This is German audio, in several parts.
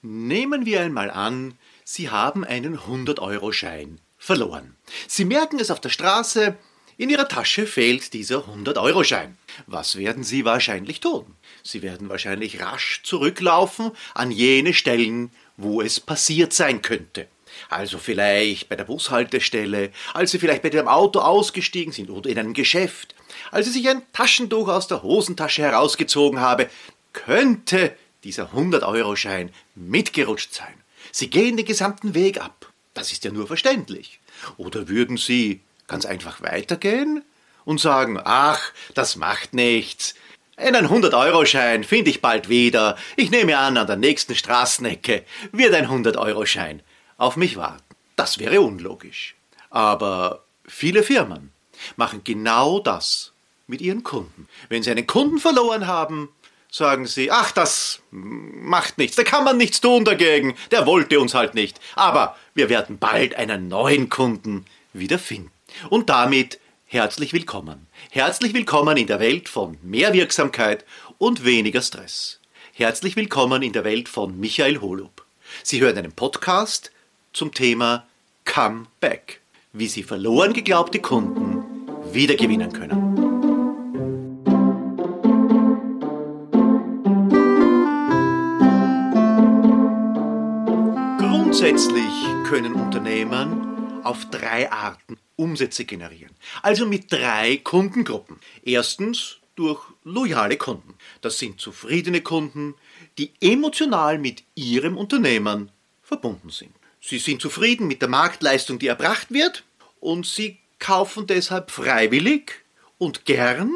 Nehmen wir einmal an, Sie haben einen 100-Euro-Schein verloren. Sie merken es auf der Straße, in Ihrer Tasche fehlt dieser 100-Euro-Schein. Was werden Sie wahrscheinlich tun? Sie werden wahrscheinlich rasch zurücklaufen an jene Stellen, wo es passiert sein könnte. Also vielleicht bei der Bushaltestelle, als Sie vielleicht bei dem Auto ausgestiegen sind oder in einem Geschäft, als Sie sich ein Taschentuch aus der Hosentasche herausgezogen habe, könnte dieser 100-Euro-Schein mitgerutscht sein. Sie gehen den gesamten Weg ab. Das ist ja nur verständlich. Oder würden Sie ganz einfach weitergehen und sagen, ach, das macht nichts. Einen 100-Euro-Schein finde ich bald wieder. Ich nehme an, an der nächsten Straßenecke wird ein 100-Euro-Schein auf mich warten. Das wäre unlogisch. Aber viele Firmen machen genau das mit ihren Kunden. Wenn sie einen Kunden verloren haben, sagen sie, ach, das macht nichts, da kann man nichts tun dagegen, der wollte uns halt nicht. Aber wir werden bald einen neuen Kunden wieder finden. Und damit herzlich willkommen. Herzlich willkommen in der Welt von mehr Wirksamkeit und weniger Stress. Herzlich willkommen in der Welt von Michael Holub. Sie hören einen Podcast zum Thema Come Back, wie Sie verloren geglaubte Kunden wiedergewinnen können. Grundsätzlich können Unternehmen auf drei Arten Umsätze generieren. Also mit drei Kundengruppen. Erstens durch loyale Kunden. Das sind zufriedene Kunden, die emotional mit ihrem Unternehmen verbunden sind. Sie sind zufrieden mit der Marktleistung, die erbracht wird und sie kaufen deshalb freiwillig und gern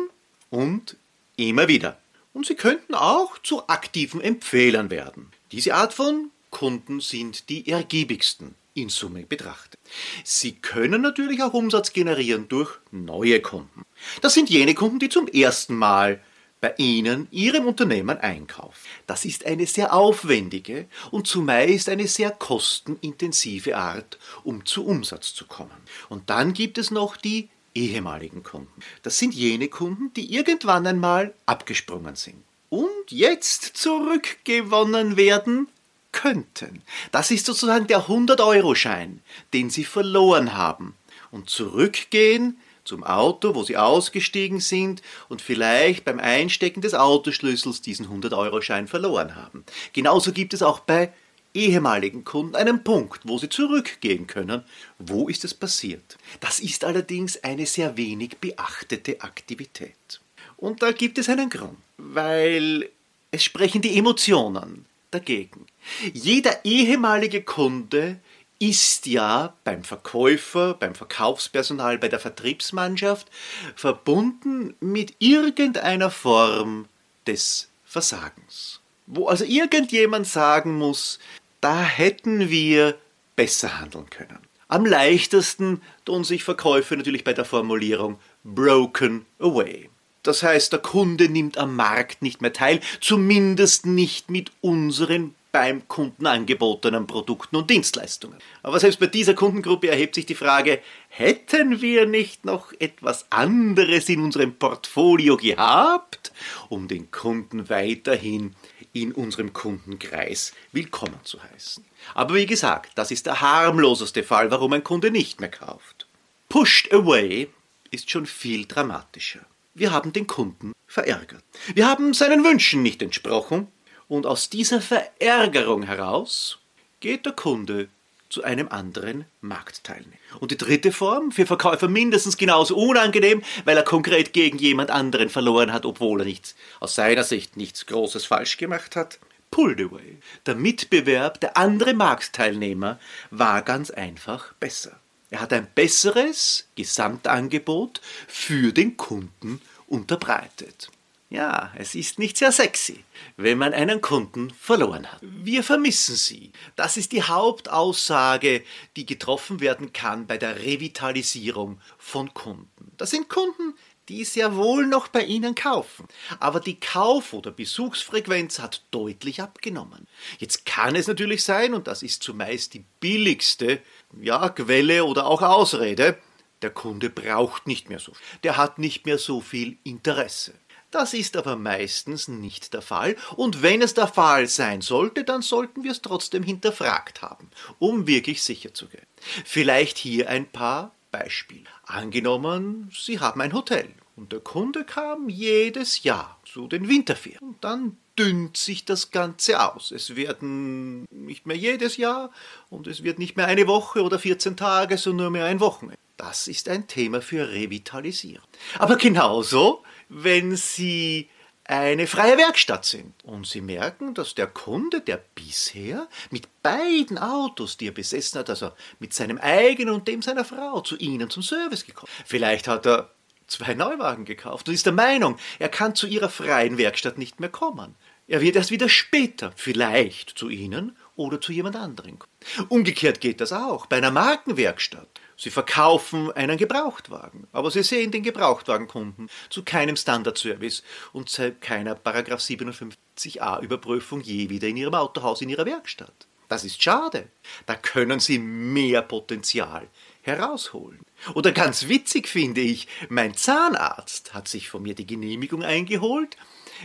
und immer wieder. Und sie könnten auch zu aktiven Empfehlern werden. Diese Art von Kunden sind die ergiebigsten in Summe betrachtet. Sie können natürlich auch Umsatz generieren durch neue Kunden. Das sind jene Kunden, die zum ersten Mal bei Ihnen, Ihrem Unternehmen einkaufen. Das ist eine sehr aufwendige und zumeist eine sehr kostenintensive Art, um zu Umsatz zu kommen. Und dann gibt es noch die ehemaligen Kunden. Das sind jene Kunden, die irgendwann einmal abgesprungen sind und jetzt zurückgewonnen werden könnten. Das ist sozusagen der 100-Euro-Schein, den Sie verloren haben. Und zurückgehen zum Auto, wo Sie ausgestiegen sind und vielleicht beim Einstecken des Autoschlüssels diesen 100-Euro-Schein verloren haben. Genauso gibt es auch bei ehemaligen Kunden einen Punkt, wo sie zurückgehen können. Wo ist es passiert? Das ist allerdings eine sehr wenig beachtete Aktivität. Und da gibt es einen Grund, weil es sprechen die Emotionen dagegen. Jeder ehemalige Kunde ist ja beim Verkäufer, beim Verkaufspersonal, bei der Vertriebsmannschaft verbunden mit irgendeiner Form des Versagens. Wo also irgendjemand sagen muss, da hätten wir besser handeln können. Am leichtesten tun sich Verkäufer natürlich bei der Formulierung broken away. Das heißt, der Kunde nimmt am Markt nicht mehr teil, zumindest nicht mit unseren beim Kunden angebotenen Produkten und Dienstleistungen. Aber selbst bei dieser Kundengruppe erhebt sich die Frage, hätten wir nicht noch etwas anderes in unserem Portfolio gehabt, um den Kunden weiterhin in unserem Kundenkreis willkommen zu heißen. Aber wie gesagt, das ist der harmloseste Fall, warum ein Kunde nicht mehr kauft. Pushed away ist schon viel dramatischer. Wir haben den Kunden verärgert. Wir haben seinen Wünschen nicht entsprochen und aus dieser Verärgerung heraus geht der Kunde zu einem anderen Marktteilnehmer. Und die dritte Form, für Verkäufer mindestens genauso unangenehm, weil er konkret gegen jemand anderen verloren hat, obwohl er nichts, aus seiner Sicht nichts Großes falsch gemacht hat. Pulled away. Der Mitbewerb, der andere Marktteilnehmer, war ganz einfach besser. Er hat ein besseres Gesamtangebot für den Kunden unterbreitet. Ja, es ist nicht sehr sexy, wenn man einen Kunden verloren hat. Wir vermissen sie. Das ist die Hauptaussage, die getroffen werden kann bei der Revitalisierung von Kunden. Das sind Kunden, die sehr wohl noch bei Ihnen kaufen. Aber die Kauf- oder Besuchsfrequenz hat deutlich abgenommen. Jetzt kann es natürlich sein, und das ist zumeist die billigste ja, Quelle oder auch Ausrede, der Kunde braucht nicht mehr so viel. Der hat nicht mehr so viel Interesse. Das ist aber meistens nicht der Fall, und wenn es der Fall sein sollte, dann sollten wir es trotzdem hinterfragt haben, um wirklich sicher zu gehen. Vielleicht hier ein paar Beispiele. Angenommen, Sie haben ein Hotel und der Kunde kam jedes Jahr zu den Winterferien. Und dann dünnt sich das Ganze aus. Es werden nicht mehr jedes Jahr und es wird nicht mehr eine Woche oder 14 Tage, sondern nur mehr ein Wochenende. Das ist ein Thema für Revitalisierung. Aber genauso, wenn Sie eine freie Werkstatt sind und Sie merken, dass der Kunde, der bisher mit beiden Autos, die er besessen hat, also mit seinem eigenen und dem seiner Frau, zu Ihnen zum Service gekommen, vielleicht hat er zwei Neuwagen gekauft und ist der Meinung, er kann zu ihrer freien Werkstatt nicht mehr kommen. Er wird erst wieder später vielleicht zu Ihnen oder zu jemand anderem kommen. Umgekehrt geht das auch bei einer Markenwerkstatt. Sie verkaufen einen Gebrauchtwagen, aber Sie sehen den Gebrauchtwagenkunden zu keinem Standardservice und zu keiner 57a Überprüfung je wieder in Ihrem Autohaus in Ihrer Werkstatt. Das ist schade. Da können Sie mehr Potenzial herausholen. Oder ganz witzig finde ich, mein Zahnarzt hat sich von mir die Genehmigung eingeholt,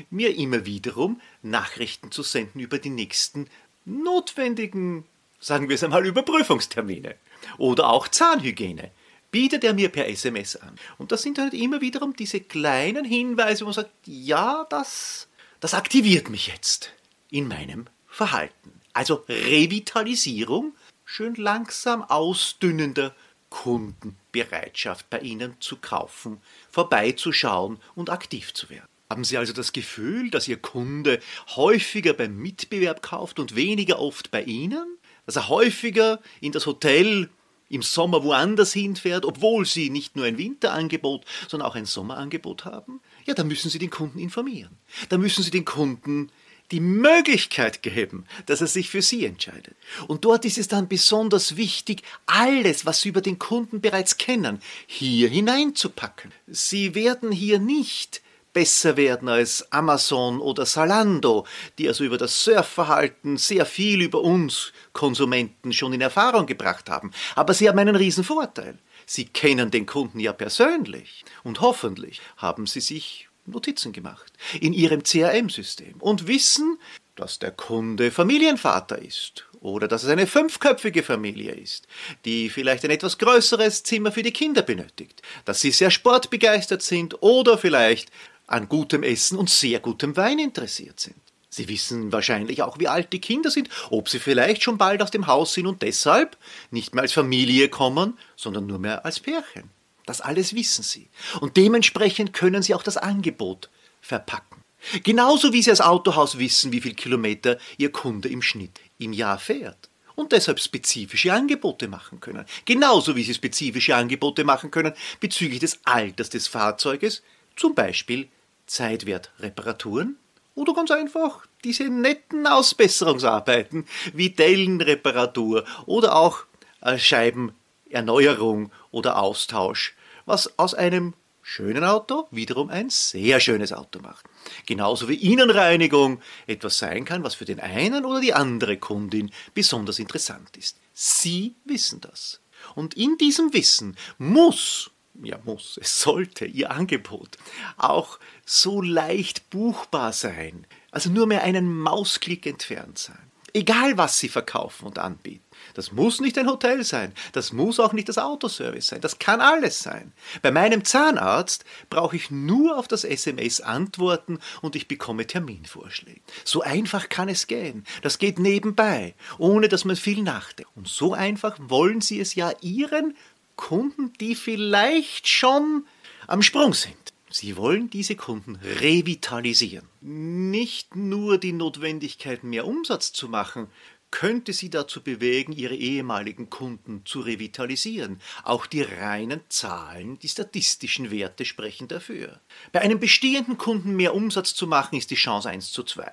mir immer wiederum Nachrichten zu senden über die nächsten notwendigen, sagen wir es einmal, Überprüfungstermine. Oder auch Zahnhygiene bietet er mir per SMS an. Und das sind halt immer wiederum diese kleinen Hinweise, wo man sagt, ja, das, das aktiviert mich jetzt in meinem Verhalten. Also Revitalisierung, schön langsam ausdünnender Kundenbereitschaft bei Ihnen zu kaufen, vorbeizuschauen und aktiv zu werden. Haben Sie also das Gefühl, dass Ihr Kunde häufiger beim Mitbewerb kauft und weniger oft bei Ihnen? Dass er häufiger in das Hotel im Sommer woanders hinfährt, obwohl Sie nicht nur ein Winterangebot, sondern auch ein Sommerangebot haben? Ja, da müssen Sie den Kunden informieren. Da müssen Sie den Kunden die Möglichkeit geben, dass er sich für Sie entscheidet. Und dort ist es dann besonders wichtig, alles, was Sie über den Kunden bereits kennen, hier hineinzupacken. Sie werden hier nicht besser werden als Amazon oder Salando, die also über das Surfverhalten sehr viel über uns Konsumenten schon in Erfahrung gebracht haben. Aber sie haben einen riesen Vorteil. Sie kennen den Kunden ja persönlich und hoffentlich haben sie sich Notizen gemacht in ihrem CRM-System und wissen, dass der Kunde Familienvater ist oder dass es eine fünfköpfige Familie ist, die vielleicht ein etwas größeres Zimmer für die Kinder benötigt, dass sie sehr sportbegeistert sind oder vielleicht an gutem Essen und sehr gutem Wein interessiert sind. Sie wissen wahrscheinlich auch, wie alt die Kinder sind, ob sie vielleicht schon bald aus dem Haus sind und deshalb nicht mehr als Familie kommen, sondern nur mehr als Pärchen. Das alles wissen Sie. Und dementsprechend können Sie auch das Angebot verpacken. Genauso wie Sie als Autohaus wissen, wie viel Kilometer Ihr Kunde im Schnitt im Jahr fährt. Und deshalb spezifische Angebote machen können. Genauso wie Sie spezifische Angebote machen können bezüglich des Alters des Fahrzeuges, zum Beispiel Zeitwertreparaturen oder ganz einfach diese netten Ausbesserungsarbeiten wie Dellenreparatur oder auch äh, Scheibenerneuerung oder Austausch was aus einem schönen Auto wiederum ein sehr schönes Auto macht. Genauso wie Innenreinigung etwas sein kann, was für den einen oder die andere Kundin besonders interessant ist. Sie wissen das. Und in diesem Wissen muss, ja muss, es sollte Ihr Angebot auch so leicht buchbar sein, also nur mehr einen Mausklick entfernt sein. Egal was Sie verkaufen und anbieten. Das muss nicht ein Hotel sein, das muss auch nicht das Autoservice sein, das kann alles sein. Bei meinem Zahnarzt brauche ich nur auf das SMS antworten und ich bekomme Terminvorschläge. So einfach kann es gehen. Das geht nebenbei, ohne dass man viel nachdenkt. Und so einfach wollen Sie es ja Ihren Kunden, die vielleicht schon am Sprung sind. Sie wollen diese Kunden revitalisieren. Nicht nur die Notwendigkeit, mehr Umsatz zu machen, könnte sie dazu bewegen, ihre ehemaligen Kunden zu revitalisieren. Auch die reinen Zahlen, die statistischen Werte sprechen dafür. Bei einem bestehenden Kunden mehr Umsatz zu machen, ist die Chance 1 zu 2.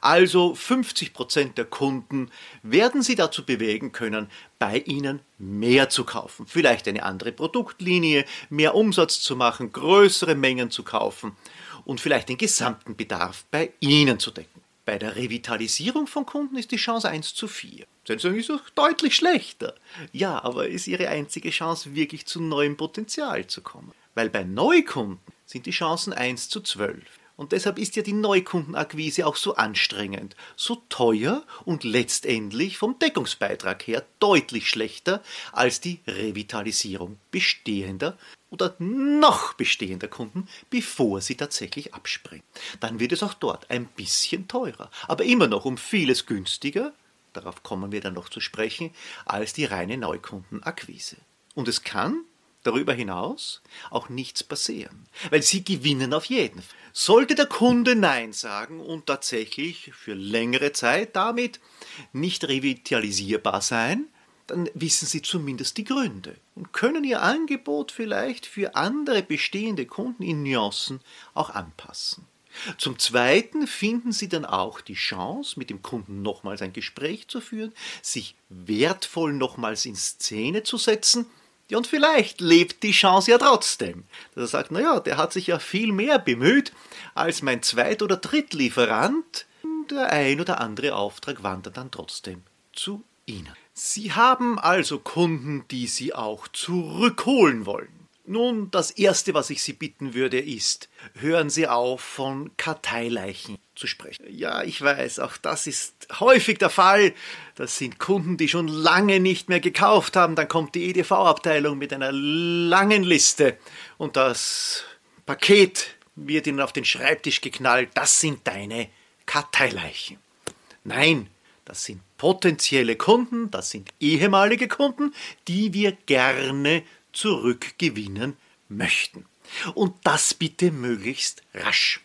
Also 50 Prozent der Kunden werden Sie dazu bewegen können, bei Ihnen mehr zu kaufen. Vielleicht eine andere Produktlinie, mehr Umsatz zu machen, größere Mengen zu kaufen und vielleicht den gesamten Bedarf bei Ihnen zu decken. Bei der Revitalisierung von Kunden ist die Chance 1 zu 4. Sozusagen ist auch deutlich schlechter. Ja, aber ist Ihre einzige Chance, wirklich zu neuem Potenzial zu kommen. Weil bei Neukunden sind die Chancen 1 zu 12. Und deshalb ist ja die Neukundenakquise auch so anstrengend, so teuer und letztendlich vom Deckungsbeitrag her deutlich schlechter als die Revitalisierung bestehender oder noch bestehender Kunden, bevor sie tatsächlich abspringen. Dann wird es auch dort ein bisschen teurer, aber immer noch um vieles günstiger, darauf kommen wir dann noch zu sprechen, als die reine Neukundenakquise. Und es kann darüber hinaus auch nichts passieren, weil sie gewinnen auf jeden Fall. Sollte der Kunde Nein sagen und tatsächlich für längere Zeit damit nicht revitalisierbar sein, dann wissen Sie zumindest die Gründe und können Ihr Angebot vielleicht für andere bestehende Kunden in Nuancen auch anpassen. Zum Zweiten finden Sie dann auch die Chance, mit dem Kunden nochmals ein Gespräch zu führen, sich wertvoll nochmals in Szene zu setzen und vielleicht lebt die Chance ja trotzdem. Dass er sagt, naja, der hat sich ja viel mehr bemüht als mein Zweit- oder Drittlieferant. Der ein oder andere Auftrag wandert dann trotzdem zu Ihnen. Sie haben also Kunden, die Sie auch zurückholen wollen. Nun, das Erste, was ich Sie bitten würde, ist, hören Sie auf, von Karteileichen zu sprechen. Ja, ich weiß, auch das ist häufig der Fall. Das sind Kunden, die schon lange nicht mehr gekauft haben. Dann kommt die EDV-Abteilung mit einer langen Liste und das Paket wird Ihnen auf den Schreibtisch geknallt. Das sind deine Karteileichen. Nein, das sind potenzielle Kunden, das sind ehemalige Kunden, die wir gerne zurückgewinnen möchten. Und das bitte möglichst rasch.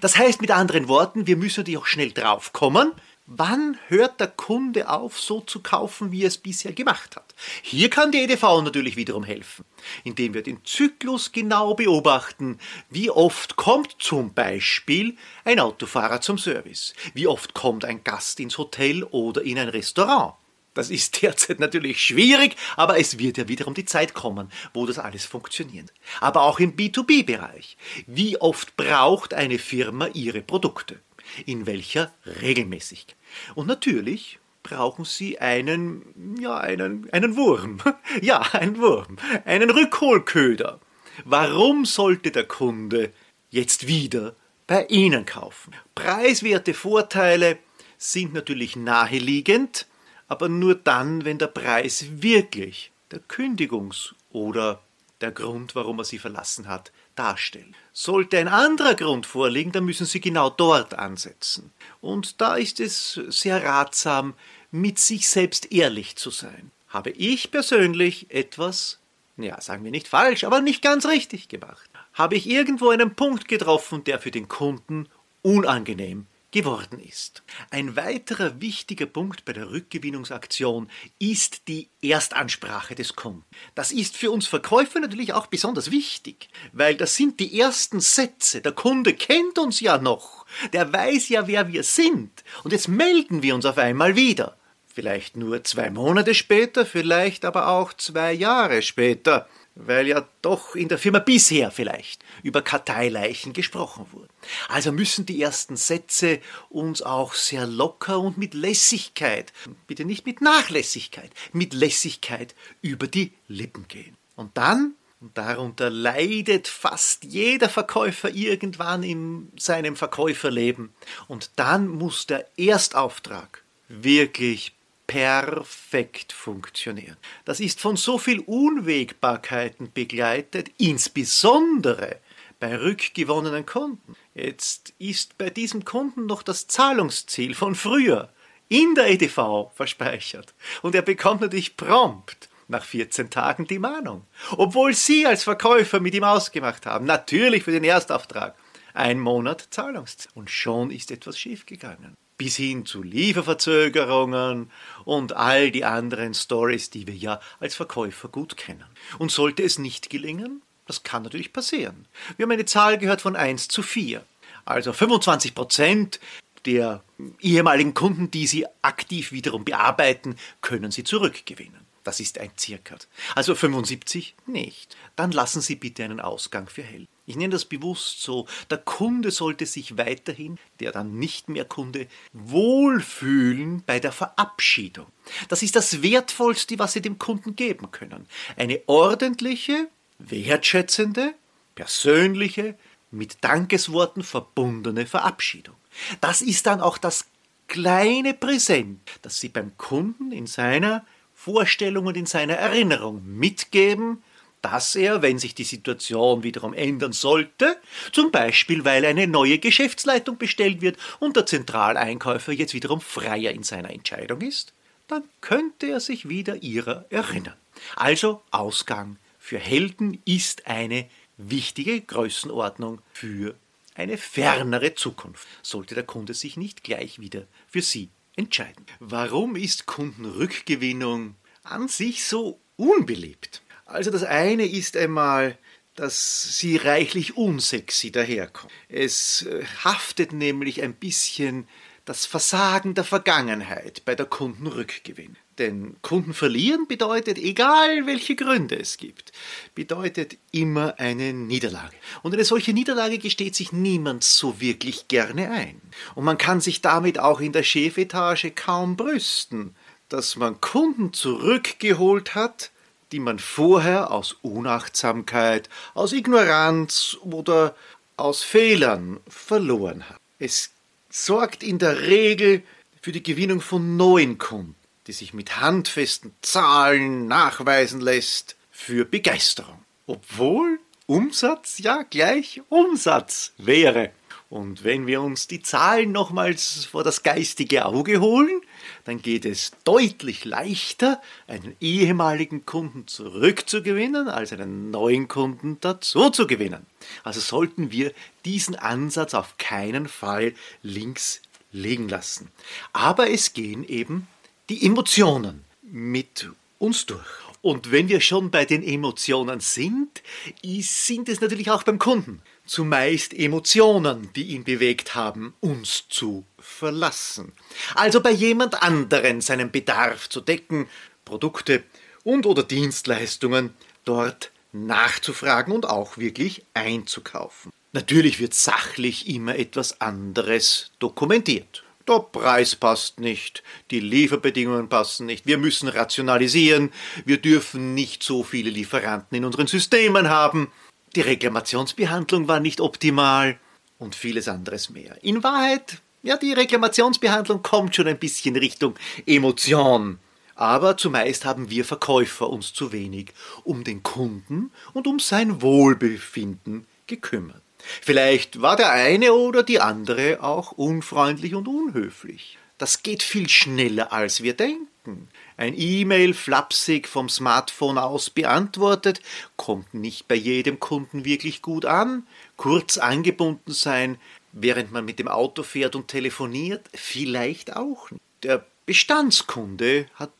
Das heißt mit anderen Worten, wir müssen natürlich auch schnell draufkommen, wann hört der Kunde auf, so zu kaufen, wie er es bisher gemacht hat. Hier kann die EDV natürlich wiederum helfen, indem wir den Zyklus genau beobachten. Wie oft kommt zum Beispiel ein Autofahrer zum Service? Wie oft kommt ein Gast ins Hotel oder in ein Restaurant? Das ist derzeit natürlich schwierig, aber es wird ja wiederum die Zeit kommen, wo das alles funktioniert. Aber auch im B2B-Bereich. Wie oft braucht eine Firma ihre Produkte? In welcher Regelmäßigkeit? Und natürlich brauchen Sie einen, ja, einen, einen Wurm. Ja, einen Wurm. Einen Rückholköder. Warum sollte der Kunde jetzt wieder bei Ihnen kaufen? Preiswerte Vorteile sind natürlich naheliegend, aber nur dann, wenn der Preis wirklich der Kündigungs- oder der Grund, warum er sie verlassen hat, darstellt. Sollte ein anderer Grund vorliegen, dann müssen Sie genau dort ansetzen. Und da ist es sehr ratsam, mit sich selbst ehrlich zu sein. Habe ich persönlich etwas, ja, sagen wir nicht falsch, aber nicht ganz richtig gemacht? Habe ich irgendwo einen Punkt getroffen, der für den Kunden unangenehm geworden ist. Ein weiterer wichtiger Punkt bei der Rückgewinnungsaktion ist die Erstansprache des Kunden. Das ist für uns Verkäufer natürlich auch besonders wichtig, weil das sind die ersten Sätze. Der Kunde kennt uns ja noch, der weiß ja, wer wir sind. Und jetzt melden wir uns auf einmal wieder. Vielleicht nur zwei Monate später, vielleicht aber auch zwei Jahre später weil ja doch in der Firma bisher vielleicht über Karteileichen gesprochen wurde. Also müssen die ersten Sätze uns auch sehr locker und mit Lässigkeit, bitte nicht mit Nachlässigkeit, mit Lässigkeit über die Lippen gehen. Und dann, und darunter leidet fast jeder Verkäufer irgendwann in seinem Verkäuferleben, und dann muss der Erstauftrag wirklich perfekt funktionieren. Das ist von so viel Unwägbarkeiten begleitet, insbesondere bei rückgewonnenen Kunden. Jetzt ist bei diesem Kunden noch das Zahlungsziel von früher in der EDV verspeichert und er bekommt natürlich prompt nach 14 Tagen die Mahnung, obwohl Sie als Verkäufer mit ihm ausgemacht haben, natürlich für den Erstauftrag, ein Monat Zahlungszeit. Und schon ist etwas schiefgegangen bis hin zu Lieferverzögerungen und all die anderen Stories, die wir ja als Verkäufer gut kennen. Und sollte es nicht gelingen, das kann natürlich passieren. Wir haben eine Zahl gehört von 1 zu 4. Also 25 Prozent der ehemaligen Kunden, die Sie aktiv wiederum bearbeiten, können Sie zurückgewinnen. Das ist ein Zirkat. Also 75 nicht. Dann lassen Sie bitte einen Ausgang für hell. Ich nenne das bewusst so. Der Kunde sollte sich weiterhin, der dann nicht mehr Kunde, wohlfühlen bei der Verabschiedung. Das ist das Wertvollste, was Sie dem Kunden geben können. Eine ordentliche, wertschätzende, persönliche, mit Dankesworten verbundene Verabschiedung. Das ist dann auch das kleine Präsent, das Sie beim Kunden in seiner Vorstellung und in seiner Erinnerung mitgeben, dass er, wenn sich die Situation wiederum ändern sollte, zum Beispiel weil eine neue Geschäftsleitung bestellt wird und der Zentraleinkäufer jetzt wiederum freier in seiner Entscheidung ist, dann könnte er sich wieder ihrer erinnern. Also Ausgang für Helden ist eine wichtige Größenordnung für eine fernere Zukunft, sollte der Kunde sich nicht gleich wieder für sie entscheiden. Warum ist Kundenrückgewinnung an sich so unbeliebt? Also das eine ist einmal, dass sie reichlich unsexy daherkommt. Es äh, haftet nämlich ein bisschen das Versagen der Vergangenheit bei der Kundenrückgewinn. Denn Kunden verlieren bedeutet, egal welche Gründe es gibt, bedeutet immer eine Niederlage. Und eine solche Niederlage gesteht sich niemand so wirklich gerne ein. Und man kann sich damit auch in der Chefetage kaum brüsten, dass man Kunden zurückgeholt hat, die man vorher aus Unachtsamkeit, aus Ignoranz oder aus Fehlern verloren hat. Es sorgt in der Regel für die Gewinnung von neuen Kunden die sich mit handfesten Zahlen nachweisen lässt, für Begeisterung. Obwohl Umsatz ja gleich Umsatz wäre. Und wenn wir uns die Zahlen nochmals vor das geistige Auge holen, dann geht es deutlich leichter, einen ehemaligen Kunden zurückzugewinnen, als einen neuen Kunden dazu zu gewinnen. Also sollten wir diesen Ansatz auf keinen Fall links liegen lassen. Aber es gehen eben die Emotionen mit uns durch. Und wenn wir schon bei den Emotionen sind, sind es natürlich auch beim Kunden zumeist Emotionen, die ihn bewegt haben, uns zu verlassen. Also bei jemand anderen seinen Bedarf zu decken, Produkte und oder Dienstleistungen dort nachzufragen und auch wirklich einzukaufen. Natürlich wird sachlich immer etwas anderes dokumentiert. Der Preis passt nicht, die Lieferbedingungen passen nicht, wir müssen rationalisieren, wir dürfen nicht so viele Lieferanten in unseren Systemen haben, die Reklamationsbehandlung war nicht optimal und vieles anderes mehr. In Wahrheit, ja, die Reklamationsbehandlung kommt schon ein bisschen Richtung Emotion. Aber zumeist haben wir Verkäufer uns zu wenig um den Kunden und um sein Wohlbefinden gekümmert. Vielleicht war der eine oder die andere auch unfreundlich und unhöflich. Das geht viel schneller, als wir denken. Ein E-Mail flapsig vom Smartphone aus beantwortet, kommt nicht bei jedem Kunden wirklich gut an. Kurz angebunden sein, während man mit dem Auto fährt und telefoniert, vielleicht auch. Der Bestandskunde hat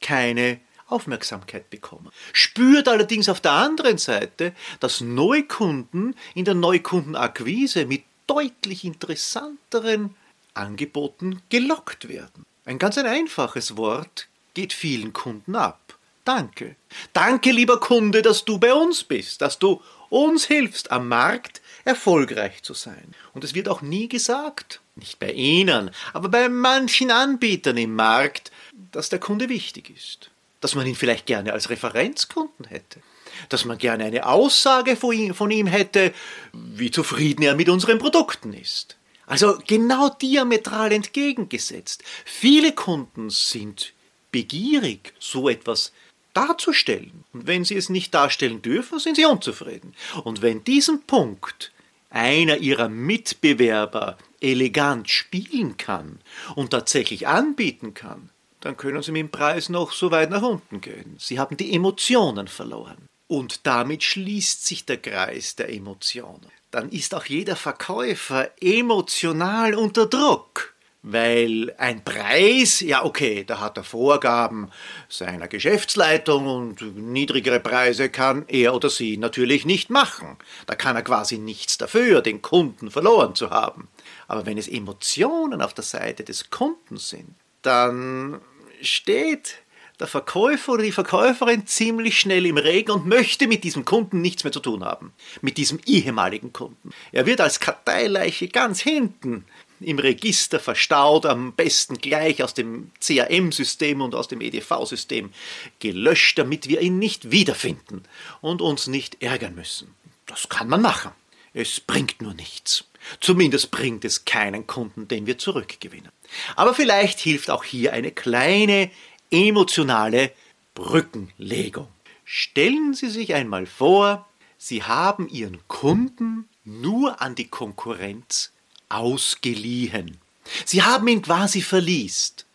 keine Aufmerksamkeit bekommen. Spürt allerdings auf der anderen Seite, dass Neukunden in der Neukundenakquise mit deutlich interessanteren Angeboten gelockt werden. Ein ganz ein einfaches Wort geht vielen Kunden ab. Danke. Danke, lieber Kunde, dass du bei uns bist, dass du uns hilfst, am Markt erfolgreich zu sein. Und es wird auch nie gesagt, nicht bei Ihnen, aber bei manchen Anbietern im Markt, dass der Kunde wichtig ist dass man ihn vielleicht gerne als Referenzkunden hätte, dass man gerne eine Aussage von ihm, von ihm hätte, wie zufrieden er mit unseren Produkten ist. Also genau diametral entgegengesetzt. Viele Kunden sind begierig, so etwas darzustellen. Und wenn sie es nicht darstellen dürfen, sind sie unzufrieden. Und wenn diesen Punkt einer ihrer Mitbewerber elegant spielen kann und tatsächlich anbieten kann, dann können Sie mit dem Preis noch so weit nach unten gehen. Sie haben die Emotionen verloren. Und damit schließt sich der Kreis der Emotionen. Dann ist auch jeder Verkäufer emotional unter Druck. Weil ein Preis, ja okay, da hat er Vorgaben seiner Geschäftsleitung und niedrigere Preise kann er oder sie natürlich nicht machen. Da kann er quasi nichts dafür, den Kunden verloren zu haben. Aber wenn es Emotionen auf der Seite des Kunden sind, dann steht der Verkäufer oder die Verkäuferin ziemlich schnell im Regen und möchte mit diesem Kunden nichts mehr zu tun haben. Mit diesem ehemaligen Kunden. Er wird als Karteileiche ganz hinten im Register verstaut, am besten gleich aus dem CRM-System und aus dem EDV-System gelöscht, damit wir ihn nicht wiederfinden und uns nicht ärgern müssen. Das kann man machen. Es bringt nur nichts. Zumindest bringt es keinen Kunden, den wir zurückgewinnen. Aber vielleicht hilft auch hier eine kleine emotionale Brückenlegung. Stellen Sie sich einmal vor, Sie haben Ihren Kunden nur an die Konkurrenz ausgeliehen. Sie haben ihn quasi verliest.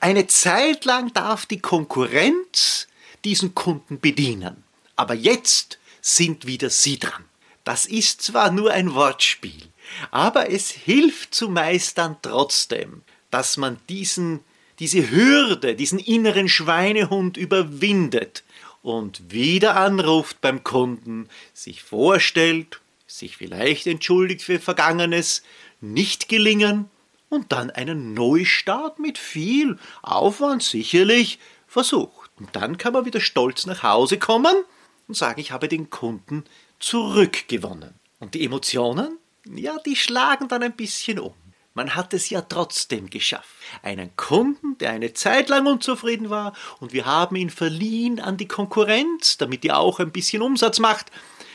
Eine Zeit lang darf die Konkurrenz diesen Kunden bedienen. Aber jetzt sind wieder Sie dran. Das ist zwar nur ein Wortspiel, aber es hilft zu meistern trotzdem, dass man diesen, diese Hürde, diesen inneren Schweinehund überwindet und wieder anruft beim Kunden, sich vorstellt, sich vielleicht entschuldigt für Vergangenes, nicht gelingen und dann einen Neustart mit viel Aufwand sicherlich versucht. Und dann kann man wieder stolz nach Hause kommen und sagen, ich habe den Kunden zurückgewonnen. Und die Emotionen? Ja, die schlagen dann ein bisschen um. Man hat es ja trotzdem geschafft. Einen Kunden, der eine Zeit lang unzufrieden war, und wir haben ihn verliehen an die Konkurrenz, damit die auch ein bisschen Umsatz macht.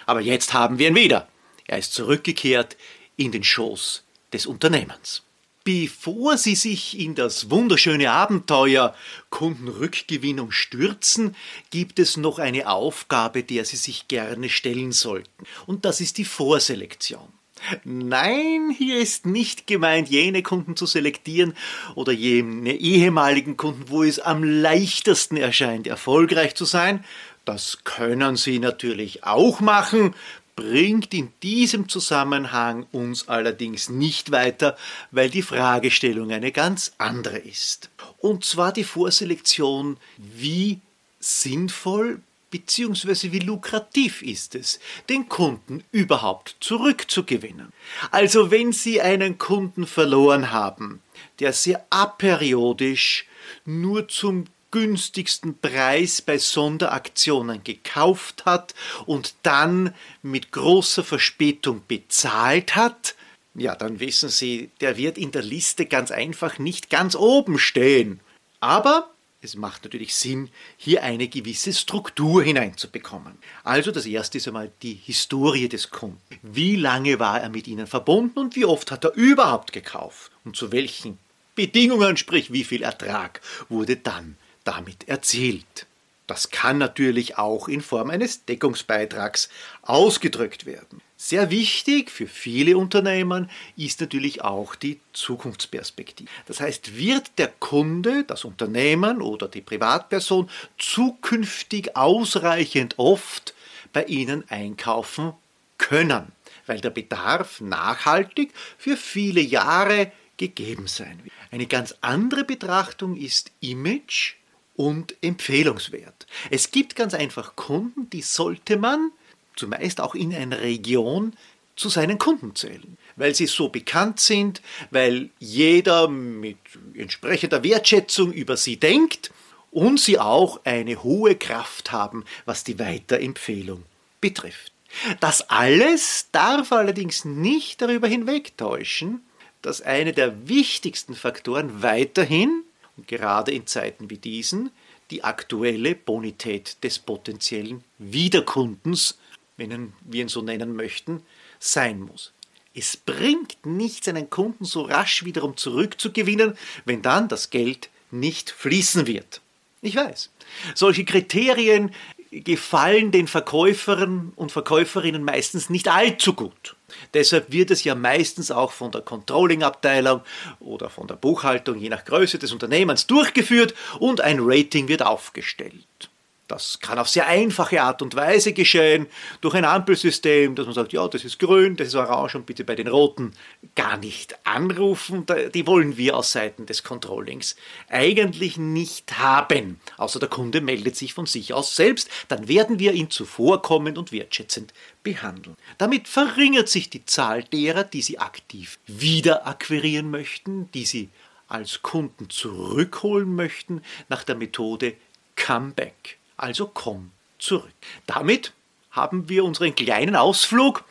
Aber jetzt haben wir ihn wieder. Er ist zurückgekehrt in den Schoß des Unternehmens. Bevor Sie sich in das wunderschöne Abenteuer Kundenrückgewinnung stürzen, gibt es noch eine Aufgabe, der Sie sich gerne stellen sollten. Und das ist die Vorselektion. Nein, hier ist nicht gemeint, jene Kunden zu selektieren oder jene ehemaligen Kunden, wo es am leichtesten erscheint, erfolgreich zu sein. Das können Sie natürlich auch machen, bringt in diesem Zusammenhang uns allerdings nicht weiter, weil die Fragestellung eine ganz andere ist. Und zwar die Vorselektion, wie sinnvoll bzw. wie lukrativ ist es, den Kunden überhaupt zurückzugewinnen. Also wenn Sie einen Kunden verloren haben, der sehr aperiodisch nur zum günstigsten Preis bei Sonderaktionen gekauft hat und dann mit großer Verspätung bezahlt hat, ja, dann wissen Sie, der wird in der Liste ganz einfach nicht ganz oben stehen. Aber es macht natürlich Sinn, hier eine gewisse Struktur hineinzubekommen. Also das erste ist einmal die Historie des Kunden. Wie lange war er mit Ihnen verbunden und wie oft hat er überhaupt gekauft? Und zu welchen Bedingungen, sprich wie viel Ertrag, wurde dann damit erzielt. Das kann natürlich auch in Form eines Deckungsbeitrags ausgedrückt werden. Sehr wichtig für viele Unternehmen ist natürlich auch die Zukunftsperspektive. Das heißt, wird der Kunde, das Unternehmen oder die Privatperson zukünftig ausreichend oft bei Ihnen einkaufen können, weil der Bedarf nachhaltig für viele Jahre gegeben sein wird. Eine ganz andere Betrachtung ist Image und empfehlungswert. Es gibt ganz einfach Kunden, die sollte man zumeist auch in einer Region zu seinen Kunden zählen, weil sie so bekannt sind, weil jeder mit entsprechender Wertschätzung über sie denkt und sie auch eine hohe Kraft haben, was die Weiterempfehlung betrifft. Das alles darf allerdings nicht darüber hinwegtäuschen, dass eine der wichtigsten Faktoren weiterhin gerade in Zeiten wie diesen die aktuelle Bonität des potenziellen Wiederkundens, wenn wir ihn so nennen möchten, sein muss. Es bringt nichts, einen Kunden so rasch wiederum zurückzugewinnen, wenn dann das Geld nicht fließen wird. Ich weiß, solche Kriterien gefallen den Verkäufern und Verkäuferinnen meistens nicht allzu gut. Deshalb wird es ja meistens auch von der Controlling-Abteilung oder von der Buchhaltung, je nach Größe des Unternehmens, durchgeführt und ein Rating wird aufgestellt. Das kann auf sehr einfache Art und Weise geschehen, durch ein Ampelsystem, dass man sagt, ja, das ist grün, das ist orange und bitte bei den roten gar nicht anrufen. Die wollen wir aus Seiten des Controllings eigentlich nicht haben. Außer der Kunde meldet sich von sich aus selbst, dann werden wir ihn zuvorkommend und wertschätzend behandeln. Damit verringert sich die Zahl derer, die Sie aktiv wieder akquirieren möchten, die Sie als Kunden zurückholen möchten, nach der Methode Comeback. Also komm zurück. Damit haben wir unseren kleinen Ausflug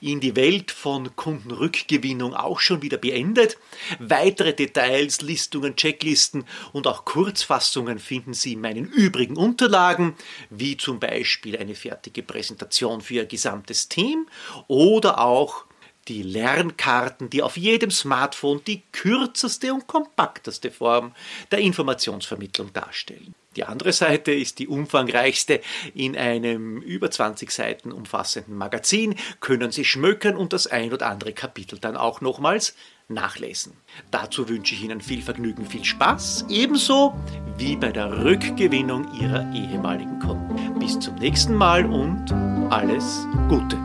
in die Welt von Kundenrückgewinnung auch schon wieder beendet. Weitere Details, Listungen, Checklisten und auch Kurzfassungen finden Sie in meinen übrigen Unterlagen, wie zum Beispiel eine fertige Präsentation für Ihr gesamtes Team oder auch die Lernkarten, die auf jedem Smartphone die kürzeste und kompakteste Form der Informationsvermittlung darstellen. Die andere Seite ist die umfangreichste. In einem über 20 Seiten umfassenden Magazin können Sie schmökern und das ein oder andere Kapitel dann auch nochmals nachlesen. Dazu wünsche ich Ihnen viel Vergnügen, viel Spaß, ebenso wie bei der Rückgewinnung Ihrer ehemaligen Kunden. Bis zum nächsten Mal und alles Gute.